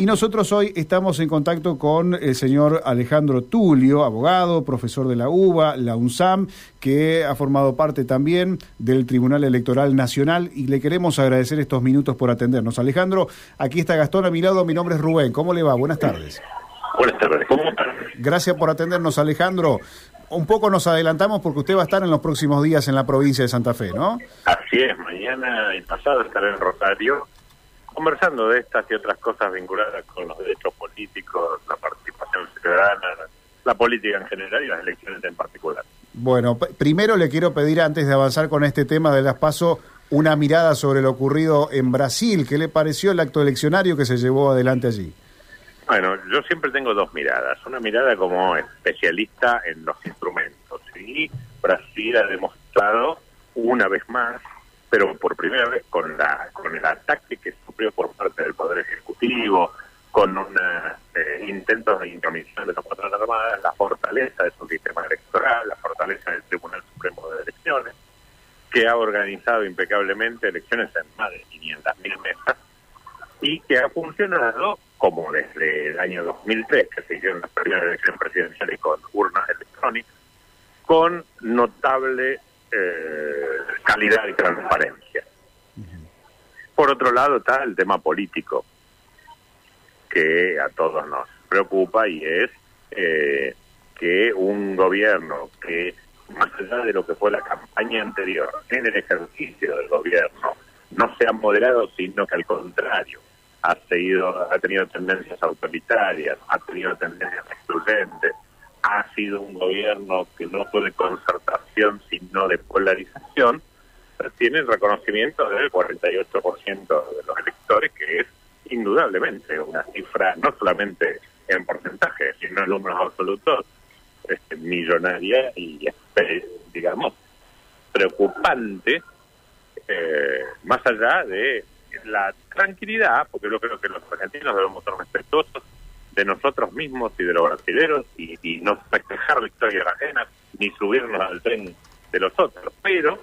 Y nosotros hoy estamos en contacto con el señor Alejandro Tulio, abogado, profesor de la UBA, la UNSAM, que ha formado parte también del Tribunal Electoral Nacional y le queremos agradecer estos minutos por atendernos. Alejandro, aquí está Gastón a mi lado, mi nombre es Rubén. ¿Cómo le va? Buenas tardes. Buenas tardes, ¿cómo Gracias por atendernos, Alejandro. Un poco nos adelantamos porque usted va a estar en los próximos días en la provincia de Santa Fe, ¿no? Así es, mañana y pasado estaré en Rosario conversando de estas y otras cosas vinculadas con los derechos políticos, la participación ciudadana, la política en general y las elecciones en particular. Bueno, primero le quiero pedir, antes de avanzar con este tema de las PASO, una mirada sobre lo ocurrido en Brasil. ¿Qué le pareció el acto eleccionario que se llevó adelante allí? Bueno, yo siempre tengo dos miradas. Una mirada como especialista en los instrumentos. Y Brasil ha demostrado una vez más pero por primera vez con la con el ataque que sufrió por parte del Poder Ejecutivo, con un eh, intentos de intromisión de las Fuerzas Armadas, la fortaleza de su sistema electoral, la fortaleza del Tribunal Supremo de Elecciones, que ha organizado impecablemente elecciones en más de 500.000 mesas y que ha funcionado como desde el año 2003, que se hicieron las primeras elecciones presidenciales con urnas electrónicas, con notable eh, calidad y transparencia. Por otro lado está el tema político, que a todos nos preocupa y es eh, que un gobierno que, más allá de lo que fue la campaña anterior, en el ejercicio del gobierno, no se ha moderado, sino que al contrario, ha, seguido, ha tenido tendencias autoritarias, ha tenido tendencias excluyentes, ha sido un gobierno que no fue de concertación, sino de polarización, tiene el reconocimiento del 48% de los electores, que es indudablemente una cifra no solamente en porcentaje, sino en números absolutos, este, millonaria y, digamos, preocupante, eh, más allá de la tranquilidad, porque yo creo que los argentinos debemos ser respetuosos de nosotros mismos y de los brasileños y, y no festejar victorias ajenas ni subirnos al tren de los otros. Pero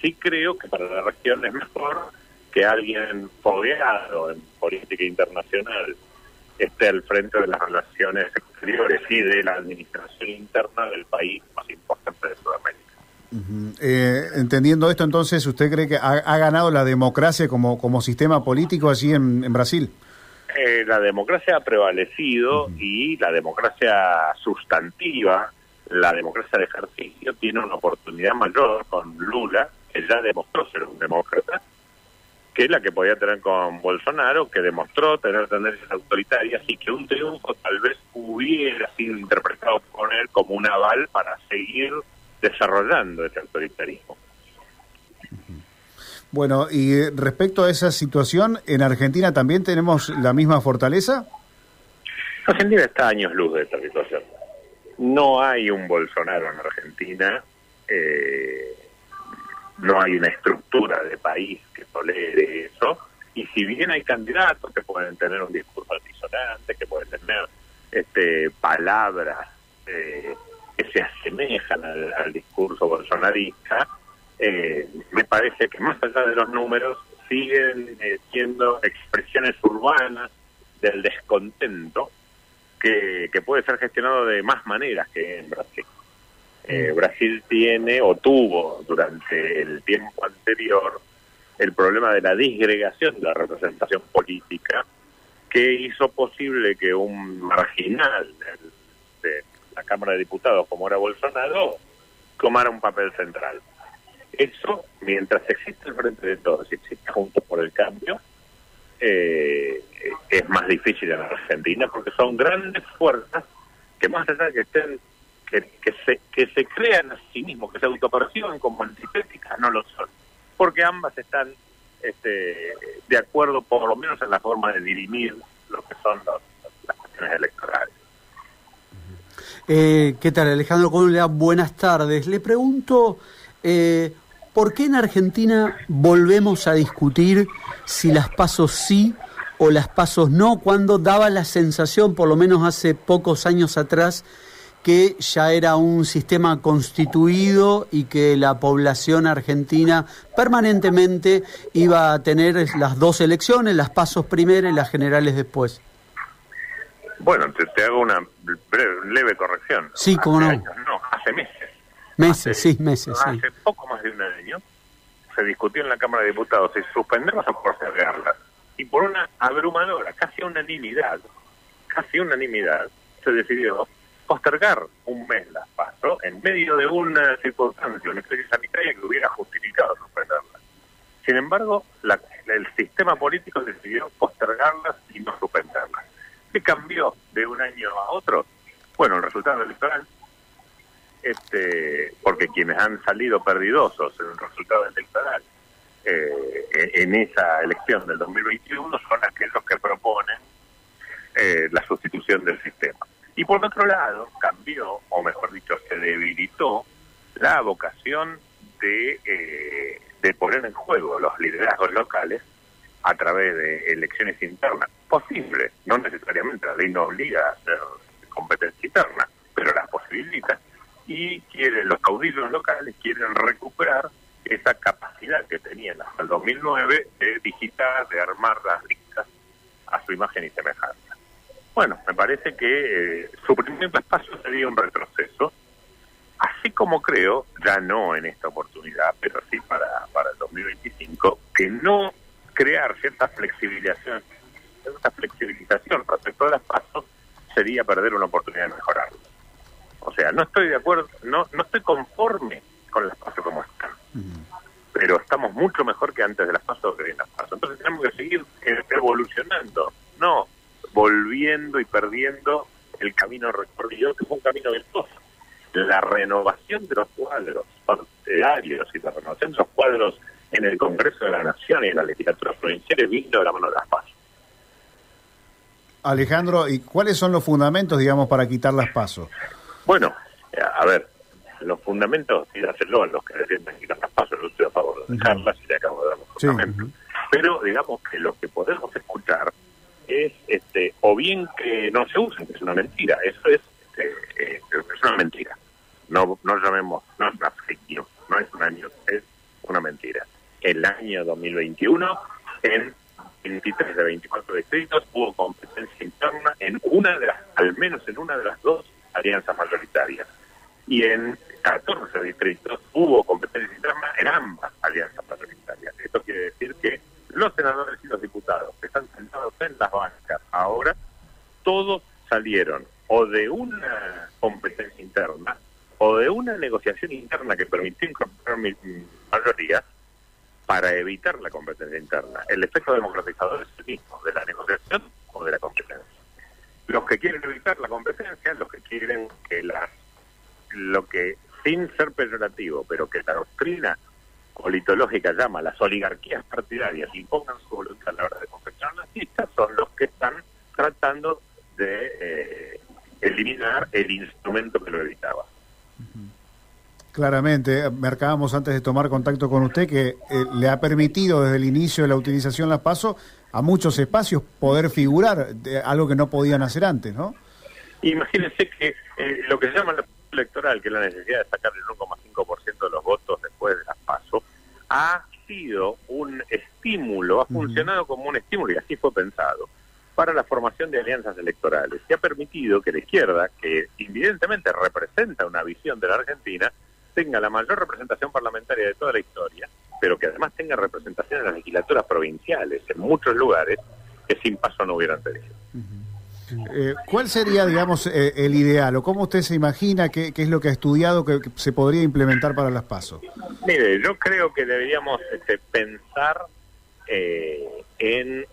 sí creo que para la región es mejor que alguien fogueado en política internacional esté al frente de las relaciones exteriores y de la administración interna del país más importante de Sudamérica. Eh, entendiendo esto, entonces, ¿usted cree que ha, ganado la democracia como, como sistema político allí en Brasil? Eh, la democracia ha prevalecido y la democracia sustantiva, la democracia de ejercicio, tiene una oportunidad mayor con Lula, que ya demostró ser un demócrata, que la que podía tener con Bolsonaro, que demostró tener tendencias autoritarias y que un triunfo tal vez hubiera sido interpretado por él como un aval para seguir desarrollando ese autoritarismo. Bueno, y respecto a esa situación, ¿en Argentina también tenemos la misma fortaleza? Argentina está a años luz de esta situación. No hay un Bolsonaro en Argentina, eh, no hay una estructura de país que tolere eso, y si bien hay candidatos que pueden tener un discurso altisonante, que pueden tener este, palabras eh, que se asemejan al discurso bolsonarista, eh, me parece que más allá de los números siguen eh, siendo expresiones urbanas del descontento que, puede ser gestionado de más maneras que en Brasil. Eh. Brasil tiene o tuvo durante el tiempo anterior el problema de la disgregación de la representación política que hizo posible que un marginal de la Cámara de Diputados como era Bolsonaro tomara un papel central. Eso, mientras existe el frente de todos y existe Juntos por el Cambio, eh, es más difícil en Argentina porque son grandes fuerzas que más allá de que estén que, se que se crean a sí mismos, que se autoperciban como antitéticas, no lo son, porque ambas están este, de acuerdo por lo menos en la forma de dirimir lo que son las cuestiones electorales. Eh, ¿Qué tal, Alejandro? Buenas tardes. Le pregunto, eh, ¿por qué en Argentina volvemos a discutir si las pasos sí o las pasos no, cuando daba la sensación, por lo menos hace pocos años atrás, que ya era un sistema constituido y que la población argentina permanentemente iba a tener las dos elecciones, las pasos primero y las generales después? Bueno, te, hago una leve corrección. Sí, cómo no. no, hace meses. Meses, sí, meses. Hace poco más de un año se discutió en la Cámara de Diputados si suspenderlas o postergarlas. Y por una abrumadora, casi unanimidad, casi unanimidad, se decidió postergar un mes las pasos en medio de una circunstancia, una crisis sanitaria que hubiera justificado suspenderlas. Sin embargo, el sistema político decidió postergarlas y no suspenderlas. ¿Qué cambió de un año a otro? Bueno, el resultado electoral este, porque quienes han salido perdidosos en el resultado electoral eh, en esa elección del 2021 son aquellos que proponen eh, la sustitución del sistema. Y por otro lado, cambió, o mejor dicho, se debilitó la vocación de, eh, de poner en juego los liderazgos locales a través de elecciones internas. Posible, no necesariamente la ley no obliga a hacer competencia interna, pero las posibilita y quieren los caudillos locales quieren recuperar esa capacidad que tenían hasta el 2009 de digitar, de armar las listas a su imagen y semejanza. Bueno, me parece que eh, su primer paso sería un retroceso, así como creo, ya no en esta oportunidad, pero sí para, para el 2025, que no crear cierta flexibilización, cierta flexibilización respecto a las pasos sería perder una oportunidad de mejorarlo. O sea, no estoy de acuerdo, no, no estoy conforme con las pasos como están. Pero estamos mucho mejor que antes de las pasos que de las pasos. Entonces tenemos que seguir eh, evolucionando, no volviendo y perdiendo el camino recorrido, que fue un camino virtuoso. La renovación de los cuadros partidarios y la renovación de los cuadros en el Congreso de la Nación y en la legislatura provincial vino de la mano de las pasos. Alejandro, ¿y cuáles son los fundamentos, digamos, para quitar las pasos? Bueno, a ver, los fundamentos, hacerlo a los que defienden que las pasos, no estoy a favor de dejarlas y le acabo de dar los fundamentos. Pero digamos que lo que podemos escuchar es, este, o bien que no se usen, que es una mentira, eso es, este, eh, es una mentira. No, no llamemos, no es una fake news, no es un año, es una mentira. El año 2021, en 23 de 24 distritos, hubo competencia interna en una de las, al menos en una de las dos alianzas mayoritarias. Y en 14 distritos hubo competencia interna en ambas alianzas mayoritarias. Esto quiere decir que los senadores y los diputados que están sentados en las bancas ahora, todos salieron o de una competencia interna o de una negociación interna que permitió incorporar mayorías para evitar la competencia interna. El efecto democratizador es el mismo, de la negociación o de la competencia los que quieren evitar la competencia, los que quieren que las, lo que sin ser peyorativo, pero que la doctrina politológica llama las oligarquías partidarias impongan su voluntad a la hora de confeccionar las listas, son los que están tratando de eh, eliminar el instrumento que lo evitaba. Claramente, marcábamos antes de tomar contacto con usted que eh, le ha permitido desde el inicio de la utilización las PASO a muchos espacios poder figurar, de algo que no podían hacer antes, ¿no? Imagínense que eh, lo que se llama la electoral, que es la necesidad de sacar el 1,5% de los votos después de las PASO, ha estímulo, ha funcionado como un estímulo, y así fue pensado, para la formación de alianzas electorales, que ha permitido que la izquierda, que evidentemente representa una visión de la Argentina, tenga la mayor representación parlamentaria de toda la historia, pero que además tenga representación en las legislaturas provinciales, en muchos lugares que sin paso no hubieran tenido. Eh, ¿Cuál sería, digamos, eh, el ideal o cómo usted se imagina qué, es lo que ha estudiado que, se podría implementar para las pasos? Mire, yo creo que deberíamos este, pensar eh, en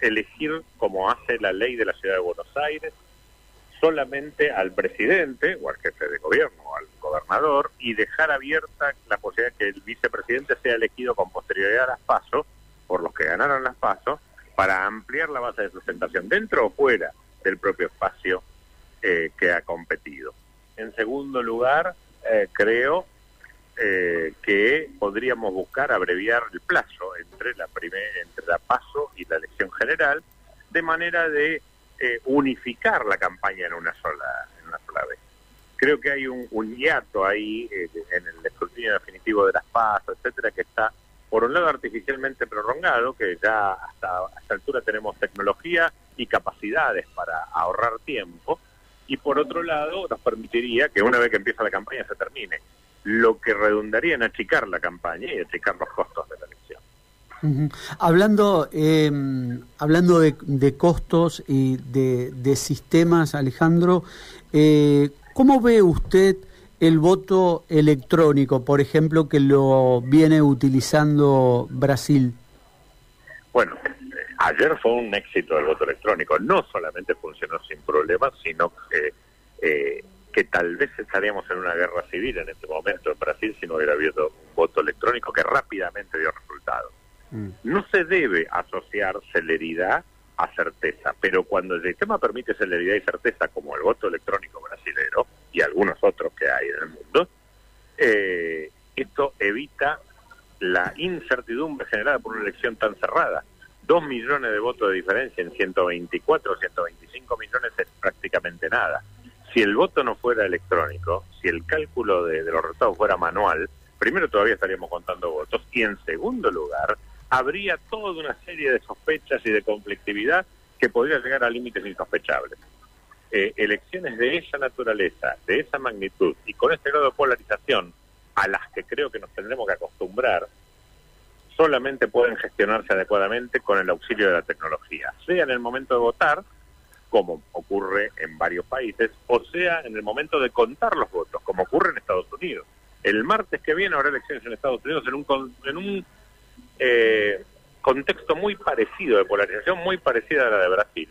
elegir, como hace la ley de la Ciudad de Buenos Aires, solamente al presidente o al jefe de gobierno o al gobernador y dejar abierta la posibilidad que el vicepresidente sea elegido con posterioridad a las pasos por los que ganaron las pasos para ampliar la base de sustentación dentro o fuera del propio espacio eh, que ha competido. En segundo lugar, eh, creo eh, que podríamos buscar abreviar el plazo entre la entre la paso y la elección general de manera de eh, unificar la campaña en una sola en una sola vez. Creo que hay un, hiato ahí eh, en el escrutinio definitivo de las PAS, etcétera, que está por un lado artificialmente prolongado, que ya hasta a esta altura tenemos tecnología y capacidades para ahorrar tiempo, y por otro lado nos permitiría que una vez que empieza la campaña se termine, lo que redundaría en achicar la campaña y achicar los costos de la elección. Hablando, eh, hablando de, costos y de, sistemas, Alejandro, eh, ¿cómo ve usted el voto electrónico, por ejemplo, que lo viene utilizando Brasil? Bueno, ayer fue un éxito el voto electrónico. No solamente funcionó sin problemas, sino que, eh, que tal vez estaríamos en una guerra civil en este momento en Brasil si no hubiera habido un voto electrónico que rápidamente dio resultados. Mm. No se debe asociar celeridad a certeza, pero cuando el sistema permite celeridad y certeza, como el voto electrónico brasilero y algunos otros que hay en el mundo, eh, esto evita la incertidumbre generada por una elección tan cerrada. Dos millones de votos de diferencia en 124 o 125 millones es prácticamente nada. Si el voto no fuera electrónico, si el cálculo de, los resultados fuera manual, primero todavía estaríamos contando votos y en segundo lugar habría toda una serie de sospechas y de conflictividad que podría llegar a límites insospechables. Eh, elecciones de esa naturaleza, de esa magnitud y con este grado de polarización a las que creo que nos tendremos que acostumbrar, solamente pueden gestionarse adecuadamente con el auxilio de la tecnología, sea en el momento de votar, como ocurre en varios países, o sea en el momento de contar los votos, como ocurre en Estados Unidos. El martes que viene habrá elecciones en Estados Unidos en un, en un eh, contexto muy parecido, de polarización muy parecida a la de Brasil.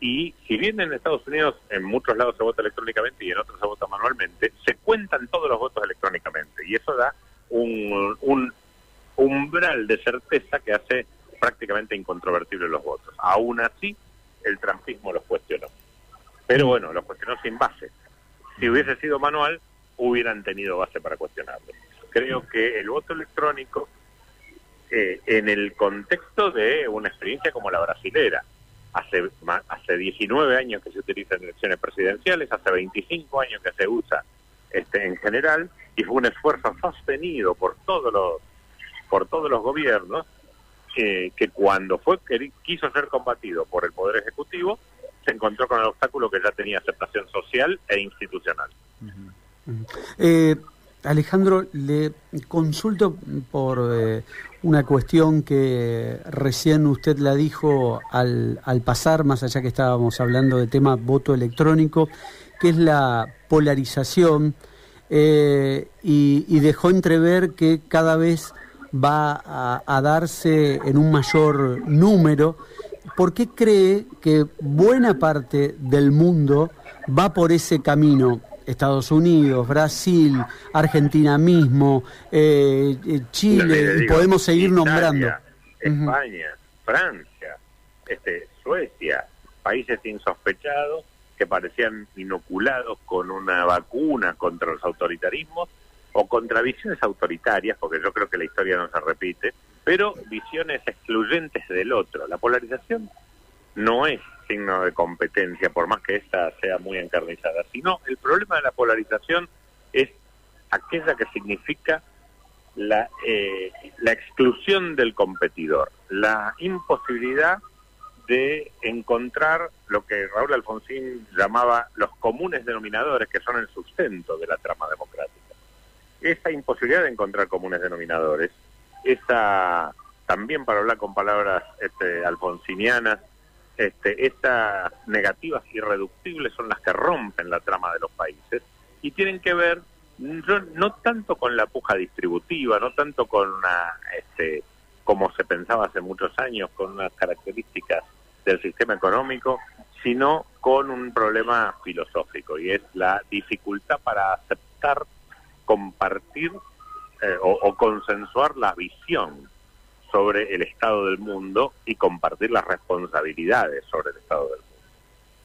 Y si bien en Estados Unidos en muchos lados se vota electrónicamente y en otros se vota manualmente, se cuentan todos los votos electrónicamente. Y eso da un, un umbral de certeza que hace prácticamente incontrovertibles los votos. Aún así, el trampismo los cuestionó. Pero bueno, los cuestionó sin base. Si hubiese sido manual, hubieran tenido base para cuestionarlo. Creo que el voto electrónico eh, en el contexto de una experiencia como la brasilera. Hace, hace 19 años que se utiliza en elecciones presidenciales, hace 25 años que se usa este, en general, y fue un esfuerzo sostenido por todos los, por todos los gobiernos, eh, que cuando fue quiso ser combatido por el Poder Ejecutivo, se encontró con el obstáculo que ya tenía aceptación social e institucional. Eh, Alejandro, le consulto por eh, una cuestión que recién usted la dijo al, al, pasar, más allá que estábamos hablando de tema voto electrónico, que es la polarización, eh, y, dejó entrever que cada vez va a, a darse en un mayor número. ¿Por qué cree que buena parte del mundo va por ese camino? Estados Unidos, Brasil, Argentina mismo, eh, eh, Chile, y podemos seguir nombrando. España, Francia, este, Suecia, países insospechados que parecían inoculados con una vacuna contra los autoritarismos o contra visiones autoritarias, porque yo creo que la historia no se repite, pero visiones excluyentes del otro. La polarización no es signo de competencia, por más que esta sea muy encarnizada, sino el problema de la polarización es aquella que significa la, eh, la exclusión del competidor, la imposibilidad de encontrar lo que Raúl Alfonsín llamaba los comunes denominadores, que son el sustento de la trama democrática. Esa imposibilidad de encontrar comunes denominadores, esa también para hablar con palabras este, alfonsinianas, este, estas negativas irreductibles son las que rompen la trama de los países y tienen que ver no, tanto con la puja distributiva, no tanto con una, este, como se pensaba hace muchos años, con unas características del sistema económico, sino con un problema filosófico y es la dificultad para aceptar, compartir eh, o consensuar la visión sobre el estado del mundo y compartir las responsabilidades sobre el estado del mundo.